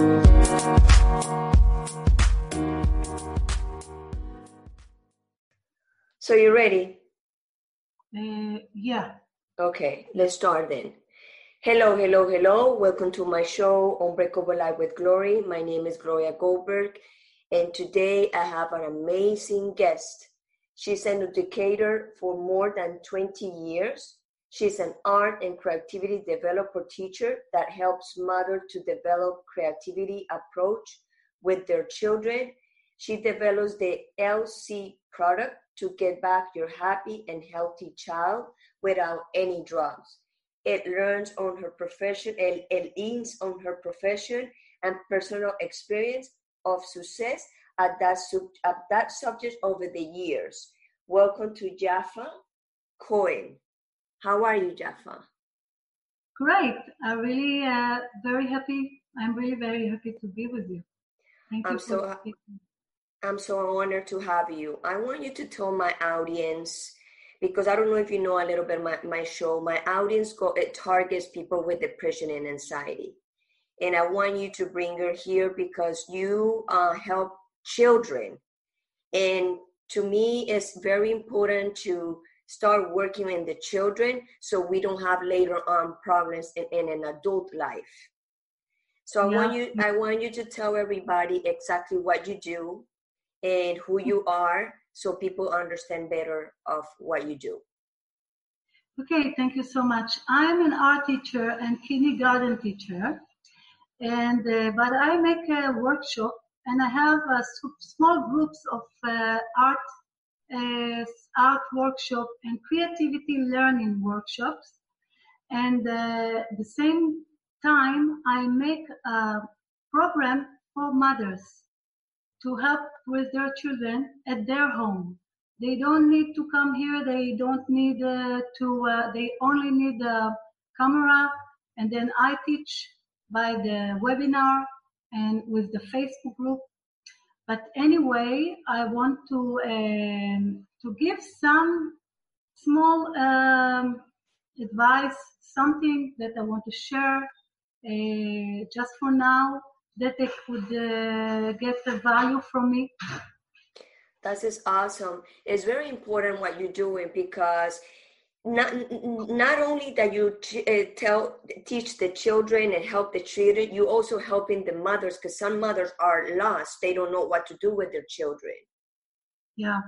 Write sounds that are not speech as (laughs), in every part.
So you ready? Uh, yeah. Okay, let's start then. Hello, hello, hello. Welcome to my show, Unbreakable Life with Glory. My name is Gloria Goldberg, and today I have an amazing guest. She's an educator for more than 20 years. She's an art and creativity developer teacher that helps mothers to develop creativity approach with their children. She develops the LC product to get back your happy and healthy child without any drugs. It learns on her profession and leans on her profession and personal experience of success at that, sub, at that subject over the years. Welcome to Jaffa Cohen. How are you, Jaffa? Great. I'm really uh, very happy. I'm really very happy to be with you. Thank I'm you so much. I'm so honored to have you. I want you to tell my audience because I don't know if you know a little bit my, my show. My audience go it targets people with depression and anxiety. And I want you to bring her here because you uh, help children. And to me, it's very important to start working in the children so we don't have later on problems in, in an adult life. So I yeah. want you I want you to tell everybody exactly what you do and who you are so people understand better of what you do. Okay, thank you so much. I'm an art teacher and kindergarten teacher, and uh, but I make a workshop and I have uh, small groups of uh, art art workshop and creativity learning workshops, and uh, the same time I make a program for mothers to help with their children at their home. They don't need to come here. They don't need uh, to. Uh, they only need a camera, and then I teach by the webinar and with the Facebook group. But anyway, I want to um, to give some small um, advice, something that I want to share uh, just for now that they could uh, get the value from me. That is awesome. It's very important what you're doing because not not only that you t- uh, tell teach the children and help the children, you also helping the mothers because some mothers are lost. They don't know what to do with their children. Yeah.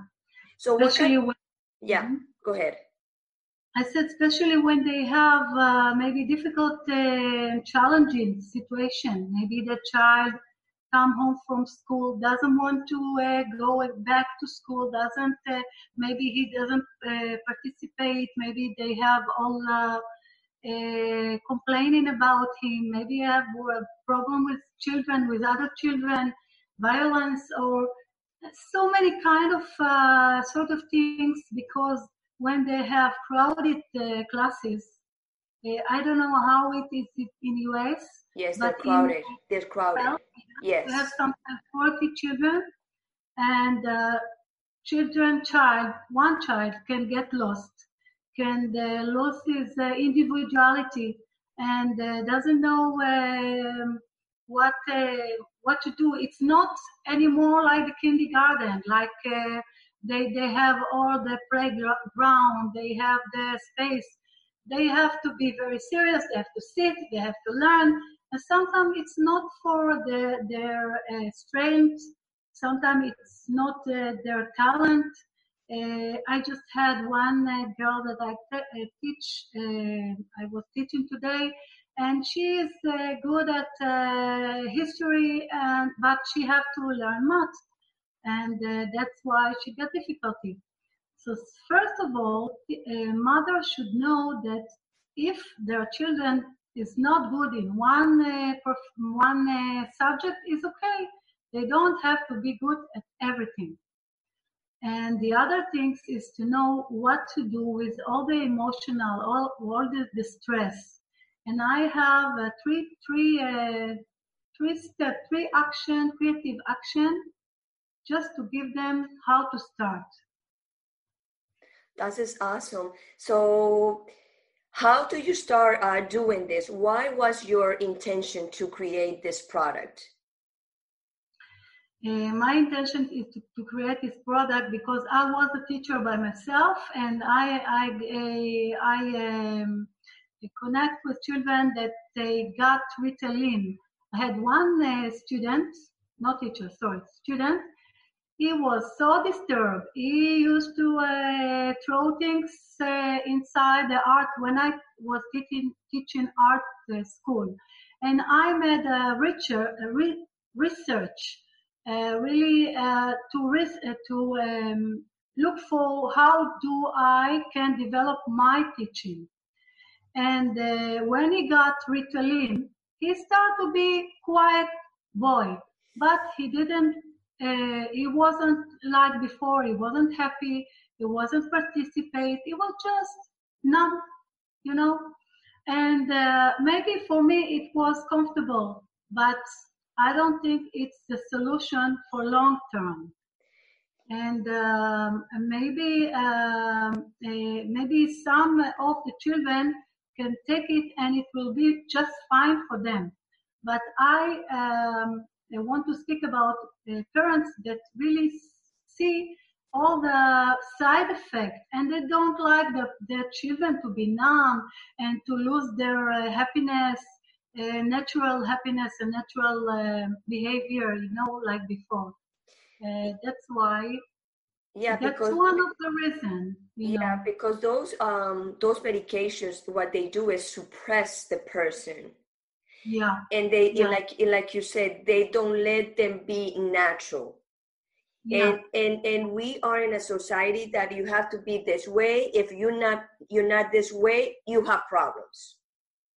So what kind, when, yeah, mm-hmm. go ahead. I said, especially when they have uh, maybe difficult, uh, challenging situation. Maybe the child come home from school, doesn't want to uh, go back to school, doesn't, uh, maybe he doesn't uh, participate, maybe they have all uh, complaining about him, maybe have a problem with children, with other children, violence or so many kind of sort of things because when they have crowded uh, classes. Uh, I don't know how it is in US. Yes, they're crowded. In, they're crowded. Well, yes. We have sometimes 40 children, and uh, children, child, one child can get lost, can uh, lose his uh, individuality, and uh, doesn't know um, what uh, what to do. It's not anymore like the kindergarten, like they they have all the playground they have the space they have to be very serious they have to sit they have to learn and sometimes it's not for the, their uh, strength. Sometimes it's not uh, their talent. Uh, i just had one uh, girl that i te- uh, teach uh, i was teaching today and she is good at history and but she have to learn math. And that's why she got difficulty. So first of all, a mother should know that if their children is not good in one uh, one uh, subject, is okay. They don't have to be good at everything. And the other things is to know what to do with all the emotional, all, all the, the stress. And I have a three, three, uh, three step, three action, creative action just to give them how to start. That is awesome. So How do you start uh, doing this? Why was your intention to create this product? Uh, my intention is to, to, create this product because I was a teacher by myself, and I I uh, I um, connect with children that they got Ritalin. I had one uh, student, not teacher, sorry, student. He was so disturbed. He used to uh, throw things uh, inside the art when I was teaching teaching art uh, school, and I made a richer re- research uh, really uh, to risk, uh, to um, look for how do I can develop my teaching. And when he got Ritalin, he started to be quiet boy, but he didn't. He wasn't like before. He wasn't happy. He wasn't participate. He was just numb, you know. And uh, maybe for me it was comfortable, but I don't think it's the solution for long term. And um, maybe um, uh, maybe some of the children can take it and it will be just fine for them. But I, um, I want to speak about uh, parents that really see all the side effects and they don't like the, their children to be numb and to lose their uh, happiness uh, natural happiness and natural uh, behavior, you know, like before. Uh, that's why. Yeah, that's because, one of the reasons. Yeah, know. because those um those medications, what they do is suppress the person. Yeah. And they yeah. like like you said, they don't let them be natural. Yeah. And, and and we are in a society that you have to be this way. If you're not you're not this way, you have problems.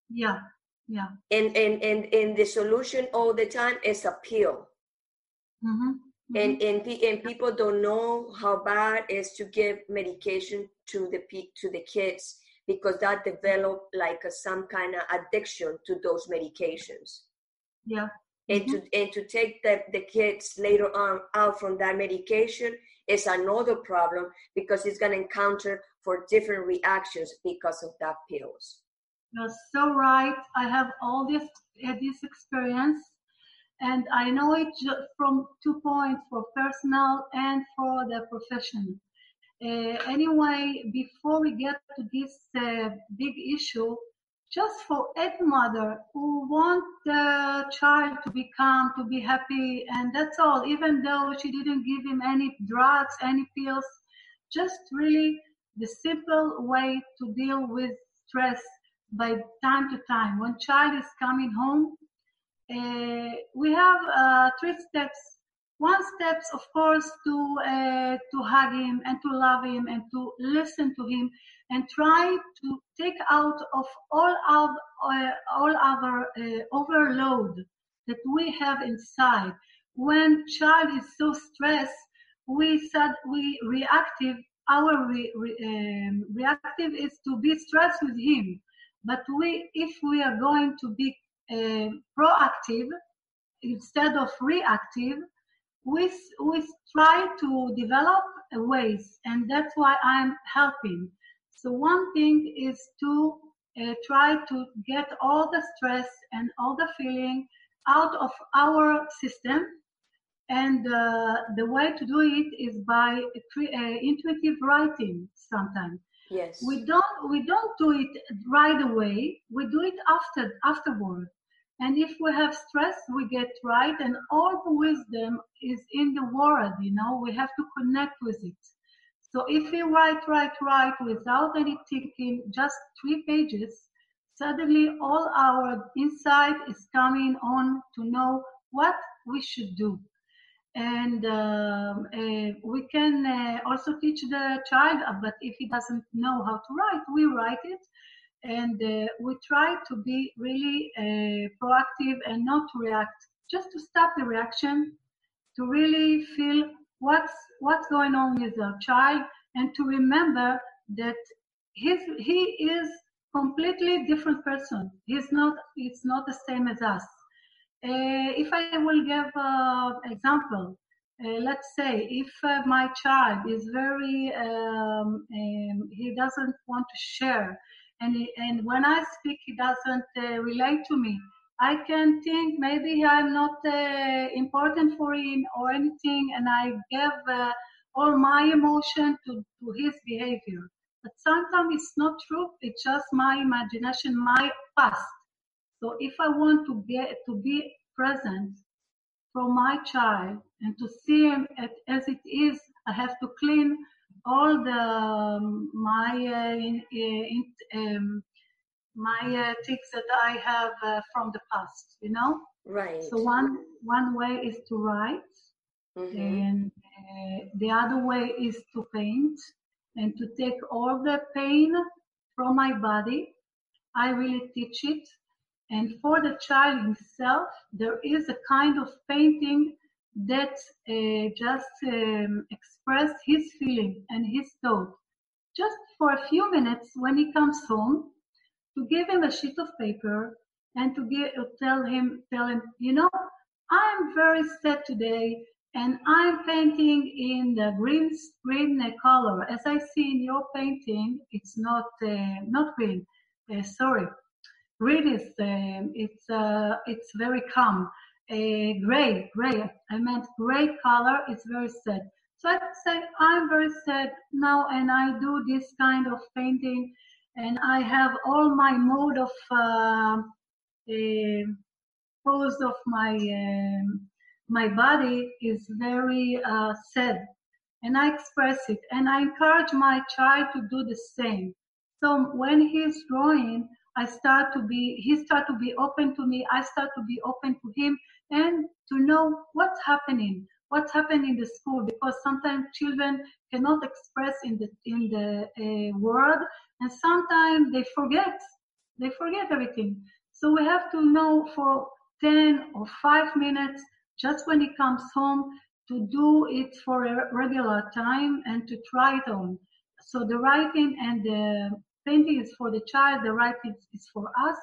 Yeah yeah and and and and the solution all the time is a pill mm-hmm. Mm-hmm. and and and people don't know how bad it is to give medication to the to the kids because that develop like a, some kind of addiction to those medications yeah and mm-hmm. to and to take the, the kids later on out from that medication is another problem because it's going to encounter for different reactions because of that pills you're so right. I have all this uh, this experience, and I know it from two points for personal and for the profession. Uh, anyway, before we get to this uh, big issue, just for any mother who want the child to be calm, to be happy, and that's all, even though she didn't give him any drugs, any pills, just really the simple way to deal with stress by time to time. When child is coming home, uh, we have uh, three steps. One step, of course, to uh, to hug him and to love him and to listen to him and try to take out of all our uh, all other uh, overload that we have inside. When child is so stressed, we said we reactive. Our re, re, um, reactive is to be stressed with him but we, if we are going to be uh, proactive instead of reactive, we, we try to develop ways, and that's why I'm helping. So one thing is to uh, try to get all the stress and all the feeling out of our system. And uh, the way to do it is by uh, intuitive writing sometimes. Yes. We don't we don't do it right away. We do it after afterward. And if we have stress, we get right, and all the wisdom is in the word. You know, we have to connect with it. So if we write, write, write without any thinking, just three pages, suddenly all our insight is coming on to know what we should do and um, uh, we can uh, also teach the child but if he doesn't know how to write we write it and uh, we try to be really uh, proactive and not to react just to stop the reaction to really feel what's what's going on with our child and to remember that his, he is completely different person. He's not it's not the same as us. Uh, if I will give an example, uh, let's say if uh, my child is very, um, um, he doesn't want to share, and and when I speak, he doesn't uh, relate to me. I can think maybe I'm not uh, important for him or anything, and I give uh, all my emotion to, to his behavior. But sometimes it's not true. It's just my imagination, my past. So if I want to get to be present for my child and to see him at, as it is, I have to clean all the um, my uh, in, in, um, my uh, things that I have uh, from the past. You know. Right. So one one way is to write, mm-hmm. and uh, the other way is to paint and to take all the pain from my body. I really teach it. And for the child himself, there is a kind of painting that uh, just um, express his feeling and his thought. Just for a few minutes when he comes home, to give him a sheet of paper and to give, tell him, tell him, you know, I'm very sad today and I'm painting in the green green color. As I see in your painting, it's not uh, not green. Uh, sorry, green is um, it's uh, it's very calm. Uh, gray, gray. I meant gray color. It's very sad. So I say I'm very sad now, and I do this kind of painting, and I have all my mode of uh, uh, pose of my. Um, my body is very uh, sad and I express it and I encourage my child to do the same. So when he's drawing, I start to be, he start to be open to me. I start to be open to him and to know what's happening, what's happening in the school because sometimes children cannot express in the, in the uh, world and sometimes they forget, they forget everything. So we have to know for 10 or 5 minutes just when he comes home to do it for a regular time and to try it on. So the writing and the painting is for the child, the writing is for us.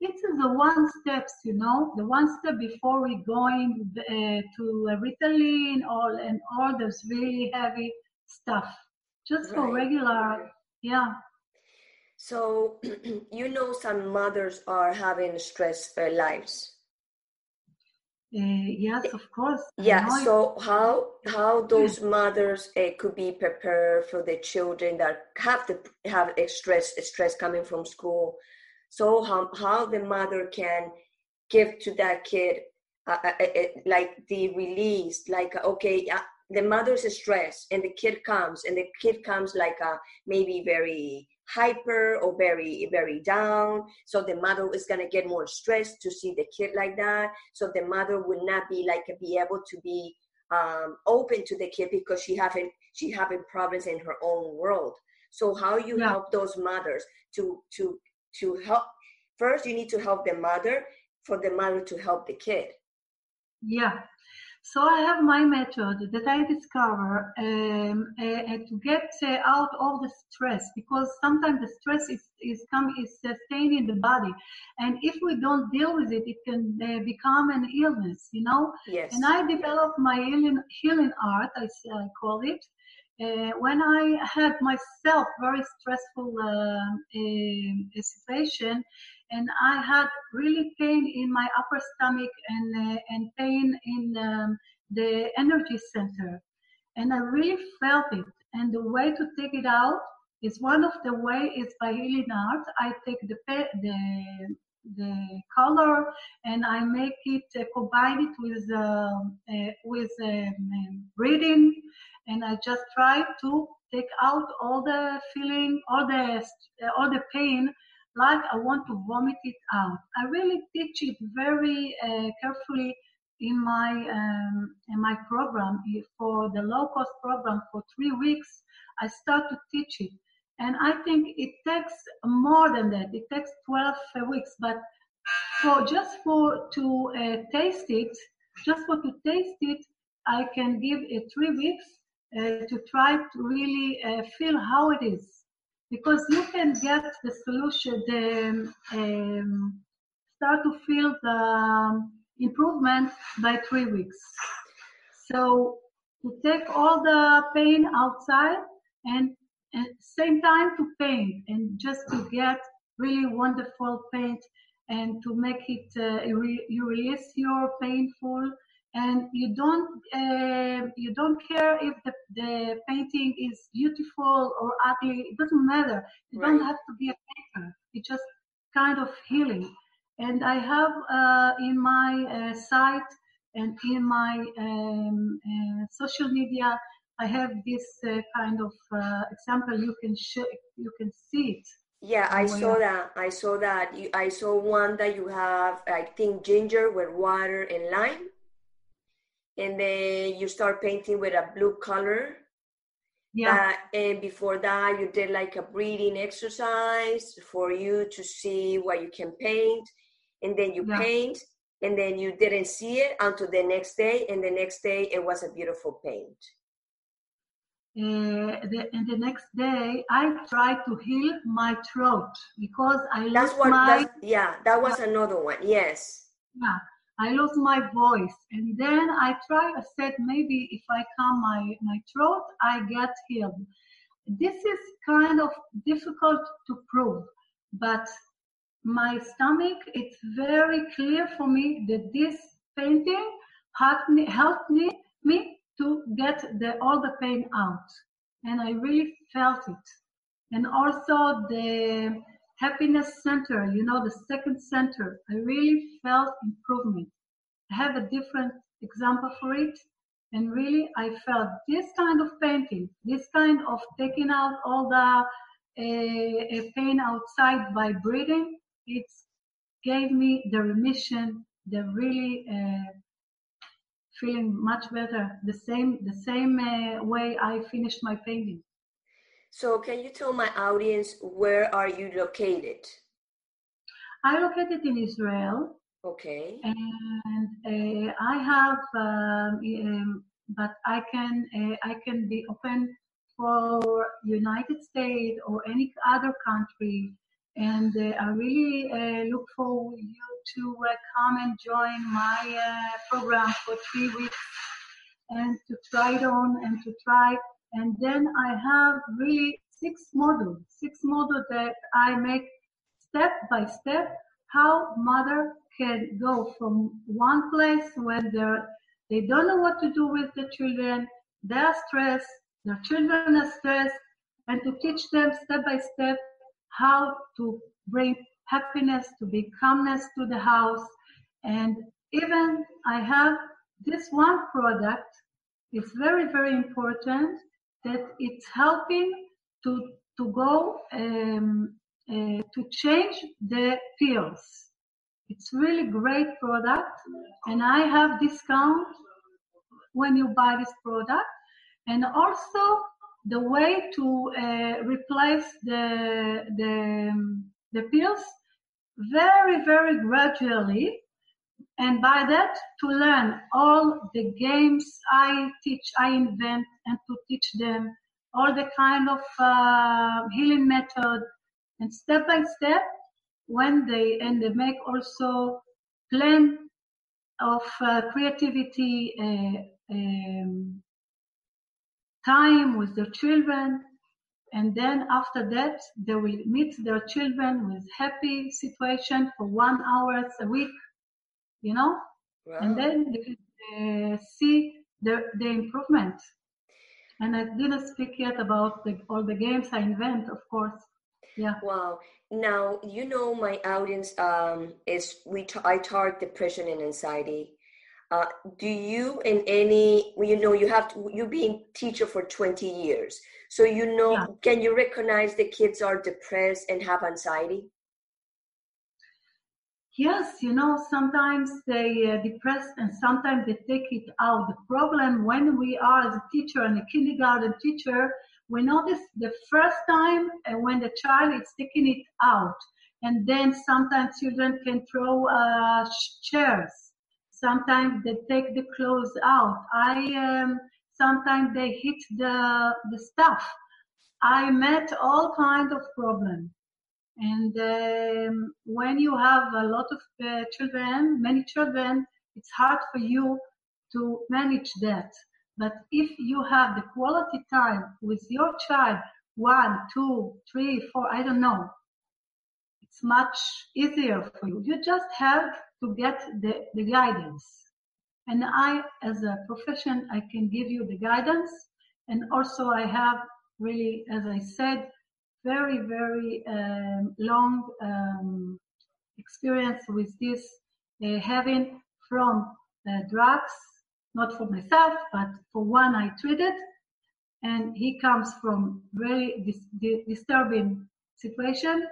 It is the one steps, you know, the one step before we going uh, to Ritalin or and all those really heavy stuff. Just right. for regular, yeah. So (clears throat) you know, some mothers are having stress uh, lives uh, yes, of course. Yeah. So how how those (clears throat) mothers uh, could be prepared for the children that have to have a stress stress coming from school. So how how the mother can give to that kid uh, uh, uh, uh like the release, like okay, the mother's stressed and the kid comes and the kid comes like a maybe very hyper or very very down. So the mother is going to get more stressed to see the kid like that. So the mother will not be like be able to be um, open to the kid because she having she having problems in her own world. So how you yeah. help those mothers to to to help first you need to help the mother for the mother to help the kid yeah so I have my method that I discover um, uh, to get uh, out all the stress because sometimes the stress is is come is staying in the body, and if we don't deal with it, it can uh, become an illness. You know. Yes. And I developed my healing healing art, I, I call it. Uh, when I had myself very stressful uh, situation, and I had really pain in my upper stomach and uh, and pain in um, the energy center, and I really felt it. And the way to take it out is one of the way is by healing art. I take the the the color and I make it uh, combine it with uh, uh, with um, reading, and I just try to take out all the feeling, all the all the pain like I want to vomit it out. I really teach it very uh, carefully in my um, in my program for the low cost program for three weeks. I start to teach it, and I think it takes more than that. It takes 12 weeks, but for just for to uh, taste it, just for to taste it, I can give it three weeks uh, to try to really uh, feel how it is because you can get the solution, the um, start to feel the improvement by three weeks. So to take all the pain outside and and same time to paint and just to get really wonderful paint and to make it uh, you release your painful and you don't uh, you don't care if the, the painting is beautiful or ugly it doesn't matter you right. don't have to be a painter it's just kind of healing and i have uh, in my uh, site and in my um, uh, social media i have this uh, kind of uh, example you can sh- you can see it yeah, I saw that. I saw that. You, I saw one that you have, I think, ginger with water and lime and then you start painting with a blue color. Yeah. Uh, and before that, you did like a breathing exercise for you to see what you can paint. And then you yeah. paint, and then you didn't see it until the next day. And the next day, it was a beautiful paint. Uh, the, and the next day, I tried to heal my throat because I that's lost what, my. yeah, that was another one. Yes. Yeah, I lost my voice. And then I tried, I said, maybe if I calm my, my throat, I get healed. This is kind of difficult to prove, but my stomach, it's very clear for me that this painting helped me, helped me, me to get the, all the pain out. And I really felt it. And also the, happiness center, you know, the second center, I really felt improvement. I have a different example for it. And really, I felt this kind of painting, this kind of taking out all the uh, pain outside by breathing, it gave me the remission, the really uh, feeling much better. The same, the same uh, way I finished my painting. So can you tell my audience where are you located? I located in Israel. Okay. And uh, I have, um, um, but I can uh, I can be open for United States or any other country. And uh, I really uh, look for you to uh, come and join my uh, program for three weeks and to try it on and to try and then I have really six modules, six modules that I make step by step how mother can go from one place when they're, they don't know what to do with the children, they're stressed, their children are stressed, and to teach them step by step how to bring happiness, to bring calmness to the house. And even I have this one product, it's very, very important that it's helping to to go um, uh, to change the pills. It's really great product, and I have discount when you buy this product, and also the way to uh, replace the the the pills very very gradually and by that to learn all the games i teach i invent and to teach them all the kind of uh, healing method. And step by step when they and they make also plan of uh, creativity uh, um, time with their children. And then after that they will meet their children with happy situation for one hour a week you know, wow. and then they uh, see the, the improvement. And I didn't speak yet about the, all the games I invent, of course. Yeah. Wow. Now you know my audience um, is we t- I target depression and anxiety. Uh, do you in any you know you have to, you've been teacher for 20 years so you know yeah. can you recognize the kids are depressed and have anxiety yes, you know, sometimes they uh, depressed and sometimes they take it out. The problem when we are as a teacher and a kindergarten teacher, we notice the first time uh, when the child is taking it out. And then sometimes children can throw uh, chairs. Sometimes they take the clothes out. I um, sometimes they hit the the stuff. I met all kind of problems. And um, when you have a lot of uh, children, many children, it's hard for you to manage that. But if you have the quality time with your child one, two, three, four, I don't know. It's much easier for you. You just have to get the, the guidance. And I, as a profession, I can give you the guidance. And also I have really, as I said, very, very um, long um, experience with this, uh, having from uh, drugs, not for myself, but for one I treated. And he comes from very dis- disturbing situation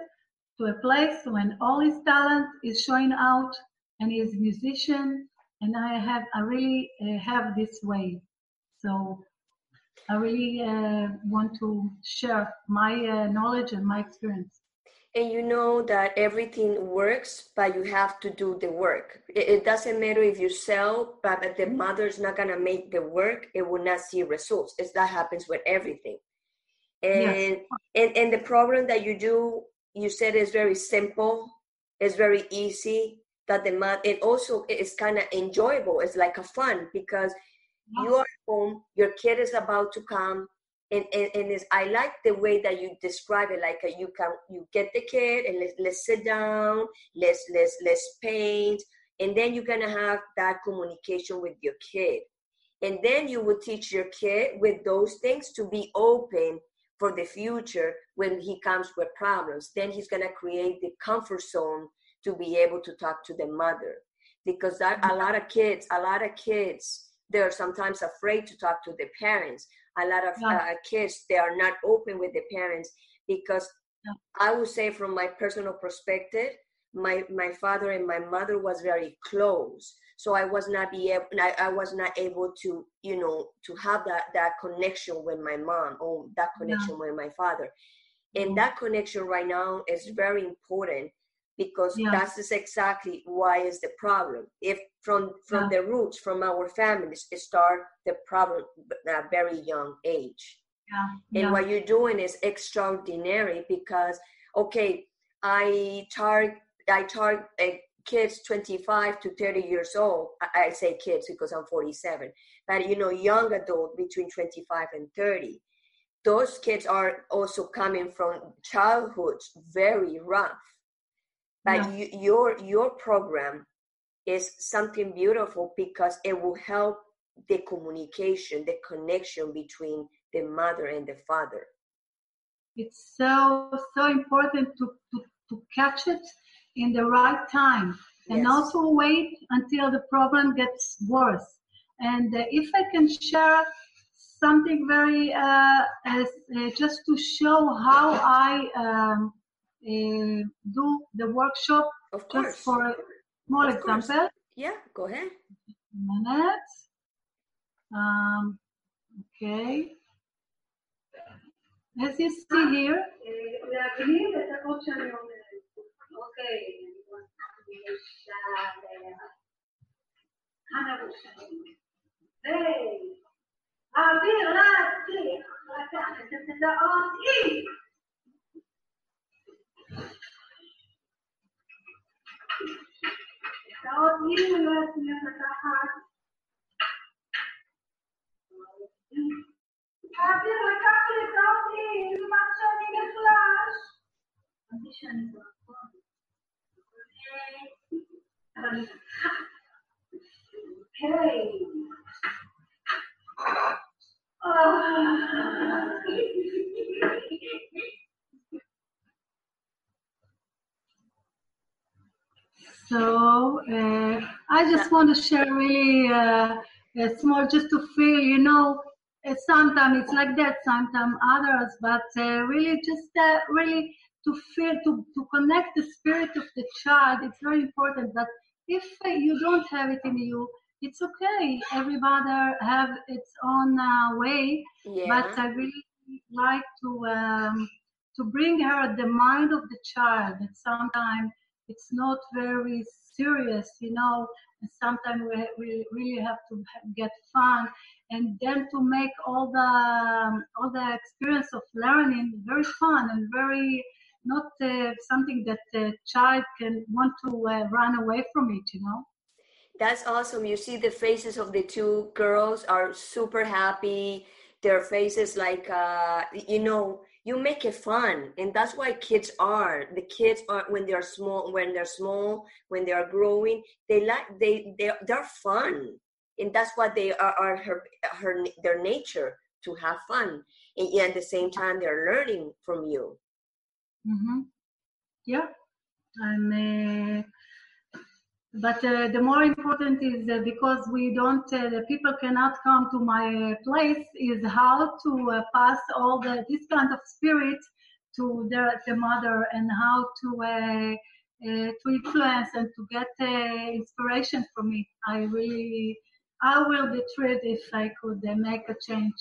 to a place when all his talent is showing out and he's a musician and I have, I really uh, have this way. So I really uh, want to share my uh, knowledge and my experience. And you know that everything works, but you have to do the work. It, it doesn't matter if you sell, but the mother's not gonna make the work. It will not see results. It's that happens with everything. And yes. and and the problem that you do, you said is very simple. It's very easy. That the mother, it also is kind of enjoyable. It's like a fun because you are home, your kid is about to come, and, and, and is, I like the way that you describe it. Like a, you can you get the kid and let's, let's sit down, let's let's let's paint, and then you're gonna have that communication with your kid, and then you will teach your kid with those things to be open for the future when he comes with problems. Then he's gonna create the comfort zone to be able to talk to the mother, because that a lot of kids, a lot of kids they're sometimes afraid to talk to the parents a lot of yeah. uh, kids they are not open with the parents because yeah. i would say from my personal perspective my my father and my mother was very close so i was not be able I, I was not able to you know to have that that connection with my mom or that connection yeah. with my father and that connection right now is very important because yeah. that's exactly why is the problem if from from yeah. the roots from our families start the problem at a very young age yeah. and what you're doing is extraordinary because okay i target i target uh, kids 25 to 30 years old I, I say kids because i'm 47 but you know young adult between 25 and 30 those kids are also coming from childhoods very rough but yeah. you, your your program is something beautiful because it will help the communication the connection between the mother and the father it's so so important to, to, to catch it in the right time and yes. also wait until the problem gets worse and uh, if i can share something very uh, as, uh, just to show how i um, do the workshop of course. just for a small of example. Course. Yeah, go ahead. minute. Um, okay. As you see here, dauert jeweils mehr Verdacht. Kaffee, mein Kaffee, Kaffee, du machst schon die Flasch. Und ich schon so. Okay. Oh. So uh, I just want to share really uh, a small, just to feel, you know, uh, sometimes it's like that, sometimes others, but uh, really just uh, really to feel, to, to connect the spirit of the child. It's very important that if uh, you don't have it in you, it's okay. Everybody have its own way, yeah. but I really like to um, to bring her the mind of the child. That sometimes it's not very serious, you know. And sometimes we, we really have to get fun, and then to make all the all the experience of learning very fun and very not uh, something that the child can want to uh, run away from it, you know. That's awesome. You see the faces of the two girls are super happy. Their faces like uh, you know you make it fun and that's why kids are. The kids are when they're small when they're small when they are growing they like they they they're fun. And that's what they are, are her her their nature to have fun. And at the same time they're learning from you. Mm-hmm. yeah and uh, but uh, the more important is uh, because we don't uh, the people cannot come to my place is how to uh, pass all the this kind of spirit to the, the mother and how to uh, uh, to influence and to get inspiration from it i really i will be thrilled if i could make a change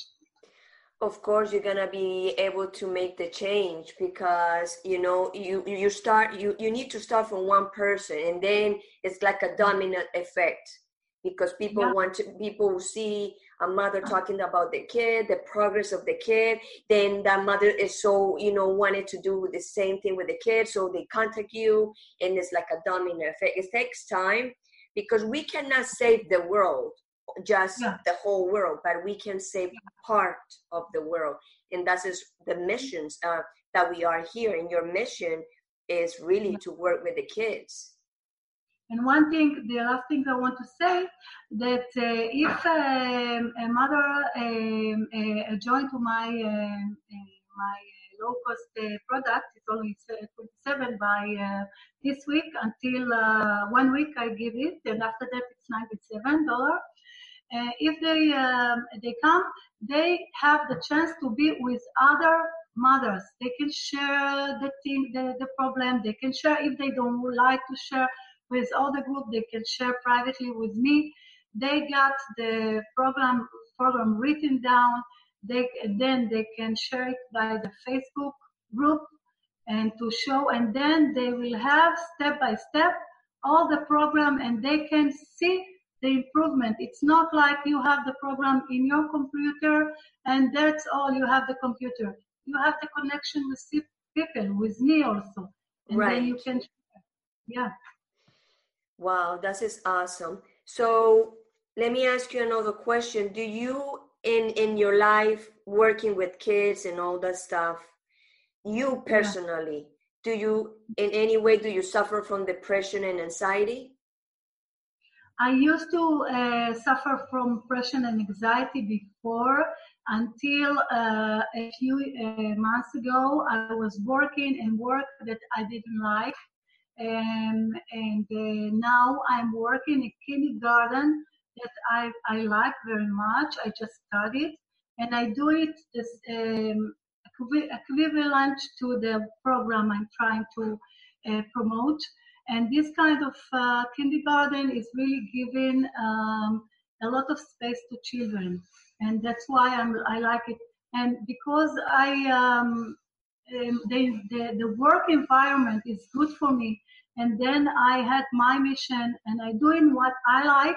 of course you're gonna be able to make the change because you know you you start you you need to start from one person and then it's like a dominant effect because people yeah. want to people see a mother talking about the kid the progress of the kid then that mother is so you know wanted to do the same thing with the kid so they contact you and it's like a dominant effect it takes time because we cannot save the world just yeah. the whole world, but we can save part of the world. And that is the missions uh, that we are here. And your mission is really to work with the kids. And one thing, the last thing I want to say, that uh, if um, a mother um, uh, joined to my um, uh, my low cost uh, product, it's only 27 by uh, this week until uh, one week I give it, and after that it's 97 dollar uh, if they um, they come, they have the chance to be with other mothers. They can share the thing, the, the problem. They can share if they don't like to share with other group. They can share privately with me. They got the program program written down. They then they can share it by the Facebook group and to show, and then they will have step by step all the program, and they can see the improvement. It's not like you have the program in your computer and that's all you have the computer. You have the connection with people, with me also. And right. then you can, yeah. Wow, that is awesome. So let me ask you another question. Do you, in in your life, working with kids and all that stuff, you personally, yeah. do you in any way do you suffer from depression and anxiety? I used to uh, suffer from depression and anxiety before until uh, a few uh, months ago. I was working in work that I didn't like. Um, and uh, now I'm working in kindergarten that I, I like very much. I just studied and I do it this, um, equivalent to the program I'm trying to uh, promote. And this kind of uh, kindergarten is really giving um, a lot of space to children, and that's why I'm, I like it. And because I um, um, the, the, the work environment is good for me, and then I had my mission, and I doing what I like.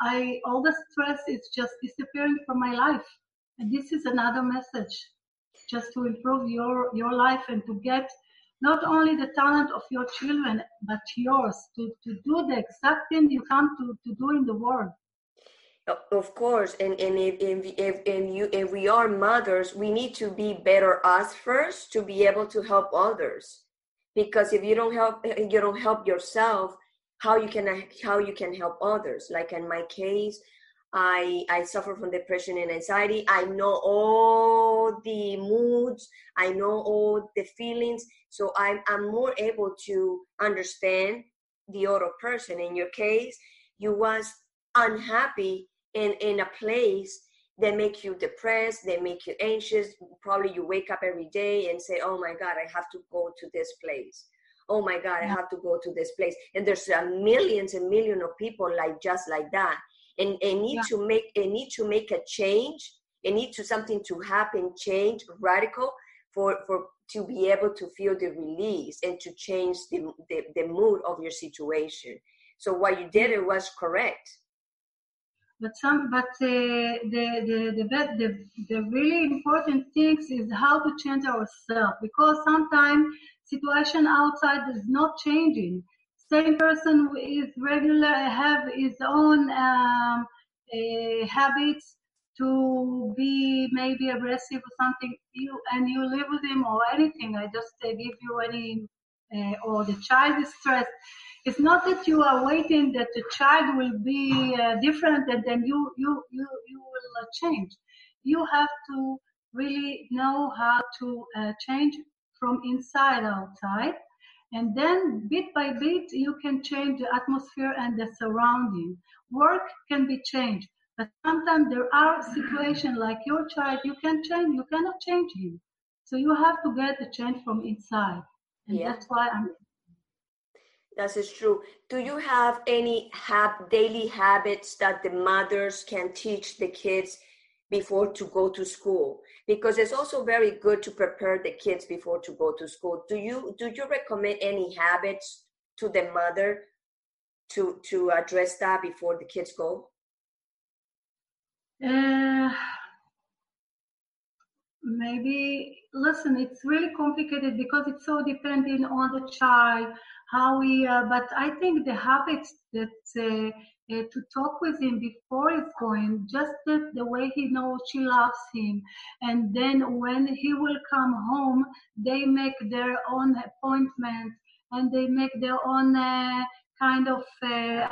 I all the stress is just disappearing from my life, and this is another message, just to improve your your life and to get not only the talent of your children, but yours to, to do the exact thing you come to, to do in the world. Of course, and, and if, if, if, you, if we are mothers, we need to be better us first to be able to help others. Because if you don't help, you don't help yourself, how you can how you can help others? Like in my case, I I suffer from depression and anxiety. I know all the moods. I know all the feelings. So I'm I'm more able to understand the other person. In your case, you was unhappy in in a place that make you depressed, they make you anxious. Probably you wake up every day and say, "Oh my God, I have to go to this place." Oh my God, I have to go to this place. And there's uh, millions and millions of people like just like that and, and need yeah. to make and need to make a change. And need to something to happen change radical for for to be able to feel the release and to change the, the, the mood of your situation. So what you did it was correct. But some but uh, the, the the the the really important things is how to change ourselves because sometimes situation outside is not changing same person is regular have his own um, uh, habits to be maybe aggressive or something, you and you live with him or anything. I just uh, give you any, uh, or the child is stressed. It's not that you are waiting that the child will be uh, different and then you you you you will uh, change. You have to really know how to uh, change from inside outside and then bit by bit, you can change the atmosphere and the surrounding. Work can be changed, but sometimes there are situations like your child, you can change, you cannot change him. So you have to get the change from inside. And yeah. that's why I'm that is true. Do you have any hab- daily habits that the mothers can teach the kids before to go to school because it's also very good to prepare the kids before to go to school. Do you do you recommend any habits to the mother to to address that before the kids go? Uh, maybe listen it's really complicated because it's so depending on the child how we uh, but i think the habits that uh, uh, to talk with him before he's going, just the, the way he knows she loves him. And then when he will come home, they make their own appointment and they make their own uh, kind of uh,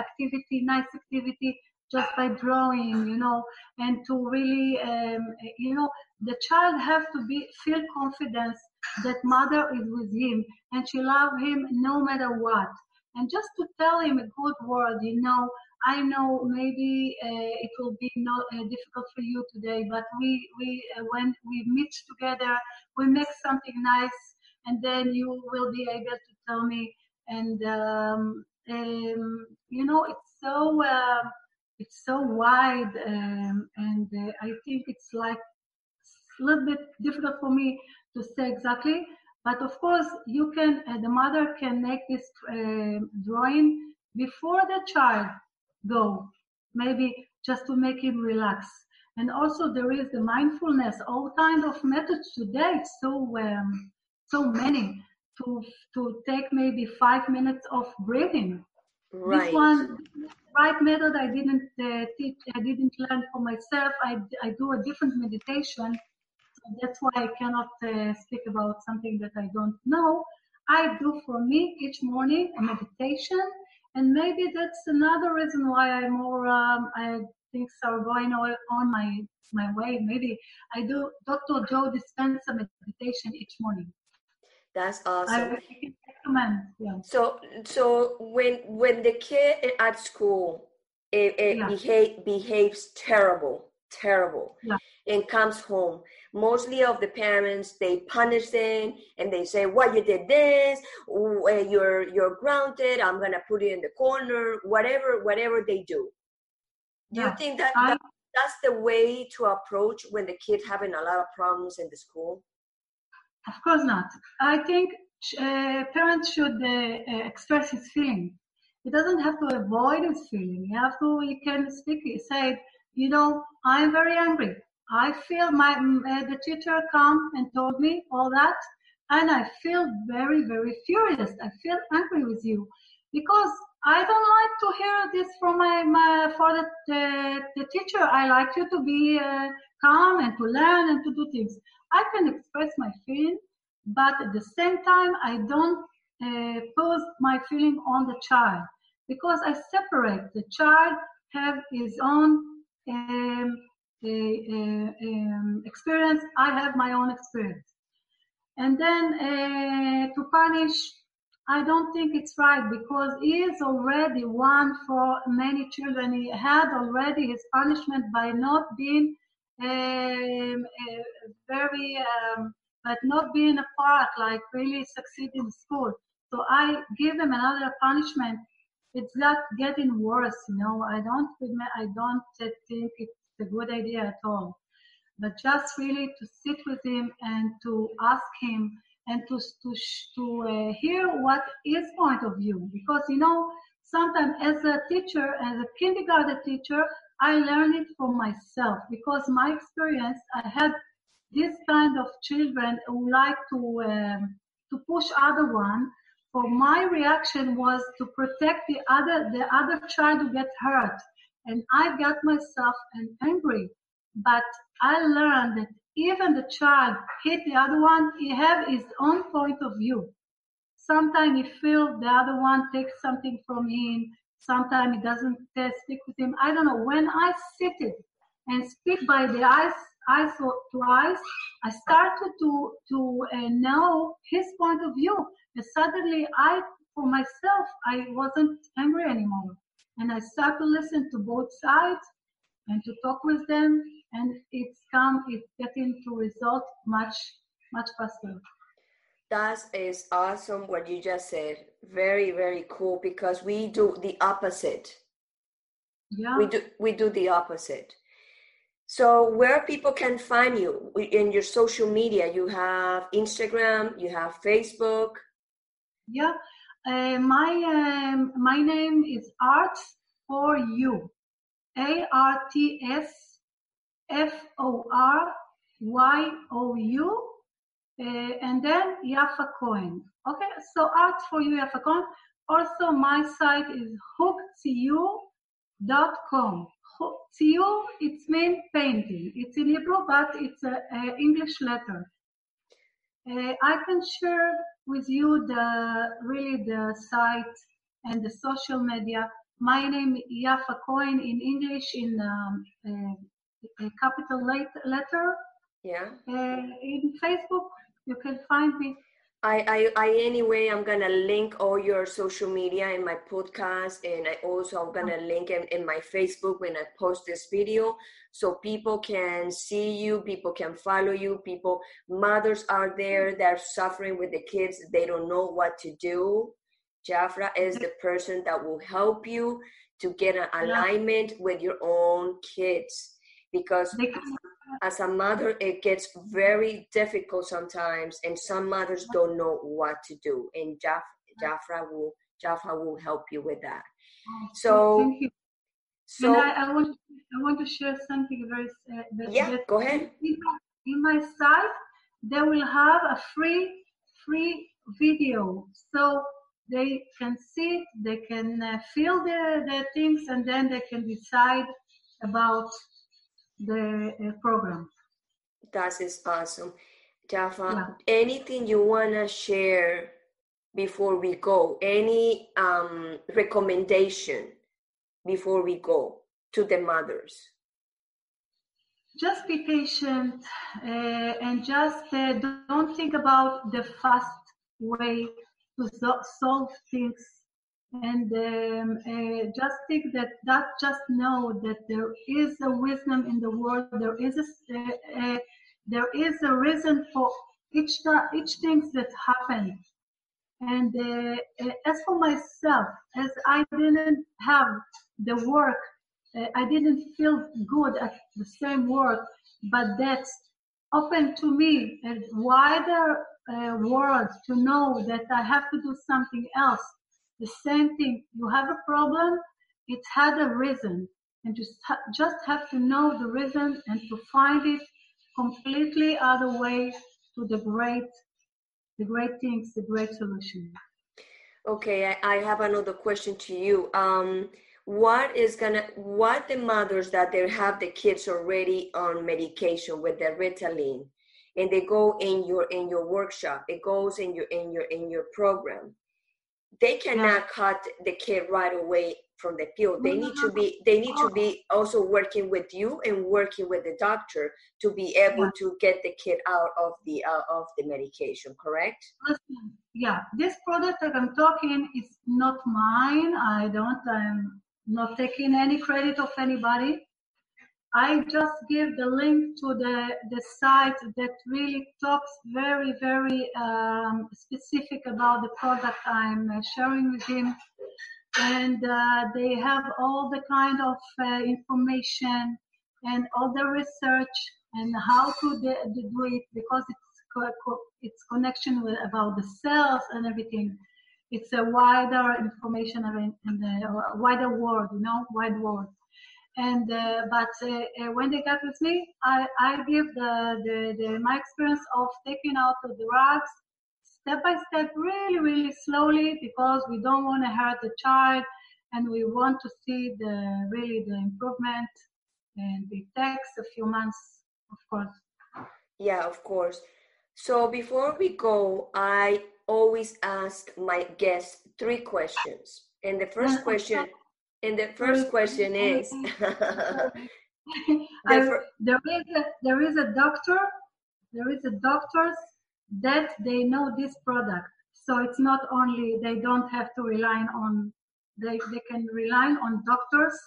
activity, nice activity, just by drawing, you know, and to really, um, you know, the child have to be feel confidence that mother is with him and she love him no matter what. And just to tell him a good word, you know, I know maybe uh, it will be not uh, difficult for you today, but we we uh, when we meet together, we make something nice, and then you will be able to tell me. And um, um, you know, it's so uh, it's so wide, um, and uh, I think it's like a little bit difficult for me to say exactly. But of course, you can uh, the mother can make this drawing before the child go, maybe just to make him relax. And also there is the mindfulness, all kind of methods today. So um, so many to to take maybe five minutes of breathing. Right. This one, right method, I didn't uh, teach. I didn't learn for myself. I I do a different meditation. That's why I cannot uh, speak about something that I don't know. I do for me each morning a meditation and maybe that's another reason why I'm more um, I things are going on my my way. Maybe I do Dr. Joe Dispenza meditation each morning. That's awesome. I recommend. Yeah. So so when when the kid at school it, it yeah. behave, behaves terrible, terrible, yeah. and comes home, mostly of the parents they punish them and they say why you did this? You're you're grounded. I'm gonna put you in the corner whatever whatever they do. Do yeah. you think that, that that's the way to approach when the kid having a lot of problems in the school? Of course not. I think uh, parents should uh, uh, express his feeling. He doesn't have to avoid his feeling. You have to you can speak say you know i'm very angry I feel my uh, the teacher come and told me all that, and I feel very very furious. I feel angry with you because I don't like to hear this from my, my for the, the, the teacher. I like you to be uh, calm and to learn and to do things. I can express my feeling, but at the same time, I don't uh, pose my feeling on the child because I separate the child have his own um, um, experience, I have my own experience. And then uh, to punish, I don't think it's right because he is already one for many children. He had already his punishment by not being um, very, um, but not being a part, like really succeed in school. So I give him another punishment. It's not getting worse, you know. I don't, I don't think it's a good idea at all. But just really to sit with him and to ask him and to to to uh, hear what his point of view, because you know sometimes as a teacher, as a kindergarten teacher, I learned it for myself because my experience, I had this kind of children who like to um, to push other one. For my reaction was to protect the other the other child who gets hurt and I got myself angry but I learned that even the child hit the other one, he have his own point of view. Sometimes he feel the other one takes something from him. Sometimes he doesn't uh, stick with him. I don't know. When I sit it and speak by the eyes, eyes to eyes, I started to to uh, know his point of view. And suddenly, I for myself, I wasn't angry anymore, and I start to listen to both sides and to talk with them and it's come it's getting to result much much faster. That is awesome what you just said. Very very cool because we do the opposite. Yeah. We do we do the opposite. So where people can find you in your social media? You have instagram you have facebook. Yeah uh, my um, my name is art for you a R T S F O R Y O U, uh, and then Yafa Cohen. Okay, so art for you, Yafa Cohen. Also, my site is hookcu.com. Tziyu, it's mean painting. It's in Hebrew, but it's an English letter. Uh, I can share with you the really the site and the social media my name Yafa Cohen in English in um, a, a, capital letter. Yeah. Uh, in Facebook, you can find me. I, I, I anyway i'm gonna link all your social media in my podcast and i also i'm gonna oh. link in, in my facebook when i post this video so people can see you people can follow you people mothers are there that are suffering with the kids they don't know what to do. Jafra is the person that will help you to get an alignment with your own kids because as a mother it gets very difficult sometimes and some mothers don't know what to do and Jaf, Jafra will Jafra will help you with that. Oh, so so and I, I, want I want to share something very uh, that, yeah that go ahead. in my, in my site they will have a free free video. So they can see it, they can uh, feel the, the things, and then they can decide about the uh, program. That is awesome. Jaffa, yeah. anything you want to share before we go? Any um, recommendation before we go to the mothers? Just be patient uh, and just uh, don't think about the fast way to so- solve things and um, uh, just think that that just know that there is a wisdom in the world there is a uh, uh, there is a reason for each each things that happen and uh, uh, as for myself as i didn't have the work uh, i didn't feel good at the same work but that's open to me a wider world to know that I have to do something else. The same thing. You have a problem. It had a reason, and you just have to know the reason and to find it completely other way to the great, the great things, the great solution. Okay, I, have another question to you. Um, what is gonna what the mothers that they have the kids already on medication with the Ritalin and they go in your in your workshop it goes in your in your in your program they cannot cut the kid right away from the pill they need to be they need to be also working with you and working with the doctor to be able yeah. to get the kid out of the uh, of the medication correct yeah this product that i'm talking is not mine i don't i'm not taking any credit of anybody. I just give the link to the, the site that really talks very, very um, specific about the product I'm uh, sharing with him. And uh, they have all the kind of uh, information and all the research and how to de- do it because it's co- co- it's connection with about the cells and everything it's a wider information in the uh, wider world, you know, wide world. And uh, but uh, uh, when they got with me, I, I give the, the, the my experience of taking out the drugs step by step, really really slowly because we don't want to hurt the child, and we want to see the really the improvement and it takes a few months, of course. Yeah, of course. So before we go, I always ask my guests three questions. And the first question, and the first question is, (laughs) there is a, there is a doctor, there is a doctors that they know this product. So it's not only they don't have to rely on they, they can rely on doctors,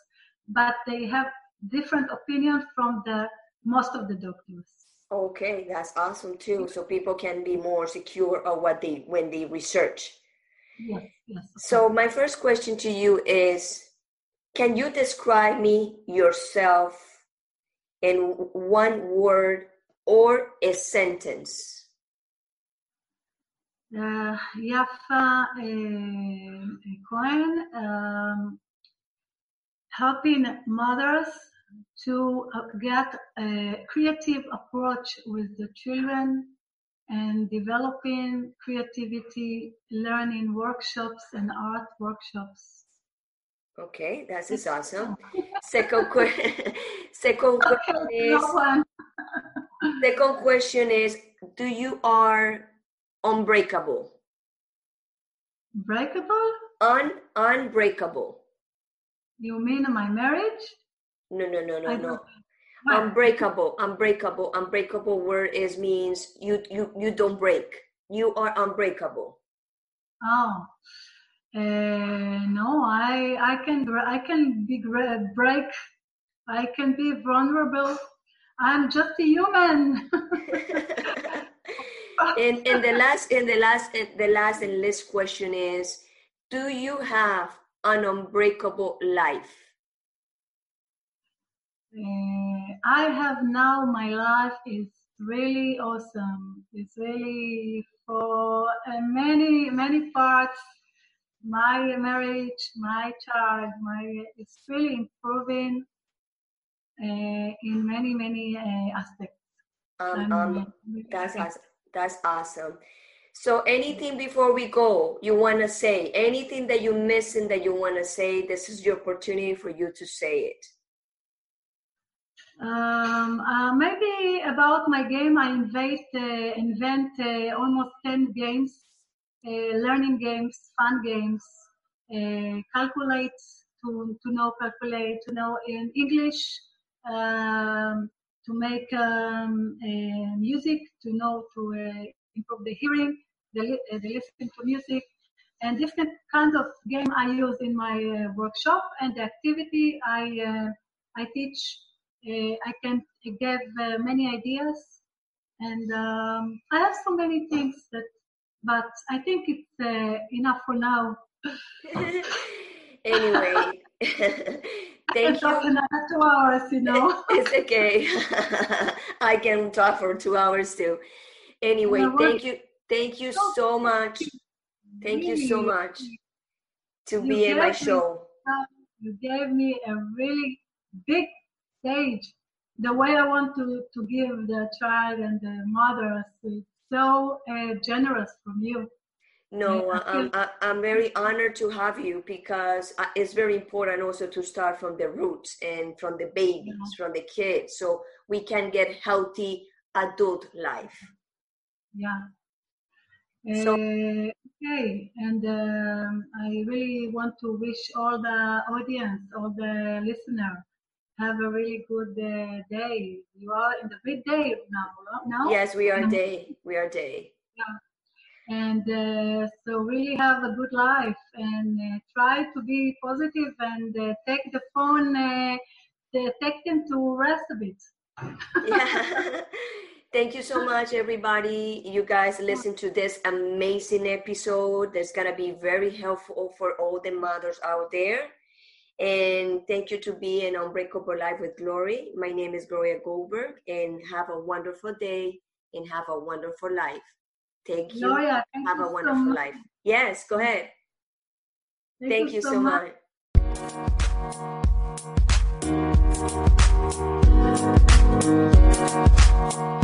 but they have different opinions from the most of the doctors. Okay, that's awesome too. So people can be more secure of what they when they research. Yes, yes. So my first question to you is can you describe me yourself in one word or a sentence? Uh, Yafa uh, Cohen, um, helping mothers to uh, get a creative approach with the children and developing creativity, learning workshops and art workshops. Okay, that is awesome. Second, que- (laughs) second question is second question is do you are unbreakable? Breakable? Un unbreakable. You mean my marriage? No, no, no, no, no. Unbreakable, unbreakable, unbreakable word is means you you you don't break. You are unbreakable. Oh, uh, no, I I can I can be break. I can be vulnerable. I'm just a human. (laughs) and and the last and the last and the last and last question is, do you have an unbreakable life? Uh, I have now my life is really awesome. It's really for uh, many many parts. My marriage, my child, my it's really improving uh, in many many uh, aspects. Um, um, that's awesome. That's awesome. So anything before we go, you want to say anything that you're missing that you want to say, this is your opportunity for you to say it. Um, uh, maybe about my game, I invent, uh, invent uh, almost 10 games, learning games, fun games, uh, calculate, to, to know calculate, to know in English, um, to make um, uh, music, to know to improve the hearing, the, the listening to music, and different kinds of game I use in my workshop and the activity I, I teach uh, I can give uh, many ideas, and um, I have so many things that, but I think it's uh, enough for now. (laughs) anyway, (laughs) thank you. Another two hours, you know. (laughs) it's okay. I can talk for two hours too. Anyway, thank you, thank you so much. Thank you so much to be in my show. you gave me a really big stage the way I want to, to give the child and the mother a mothers. So uh, generous from you. No, I'm, I'm very honored to have you because uh, it's very important also to start from the roots and from the babies, yeah. from the kids, so we can get healthy adult life. Yeah. So, uh, okay, and um, I really want to wish all the audience, all the listeners, have a really good uh, day. You are in the midday now, no? Yes, we are day. We are day. Yeah. And uh, so really have a good life and uh, try to be positive and uh, take the phone, uh, take them to rest a bit. yeah. (laughs) Thank you so much, everybody. You guys listen to this amazing episode that's going to be very helpful for all the mothers out there. And thank you to be an Unbreakable Life with Glory. My name is Gloria Goldberg, and have a wonderful day and have a wonderful life. Thank you. Gloria, thank have you a wonderful so life. Yes, go ahead. Thank, thank you, you, so, so much. much.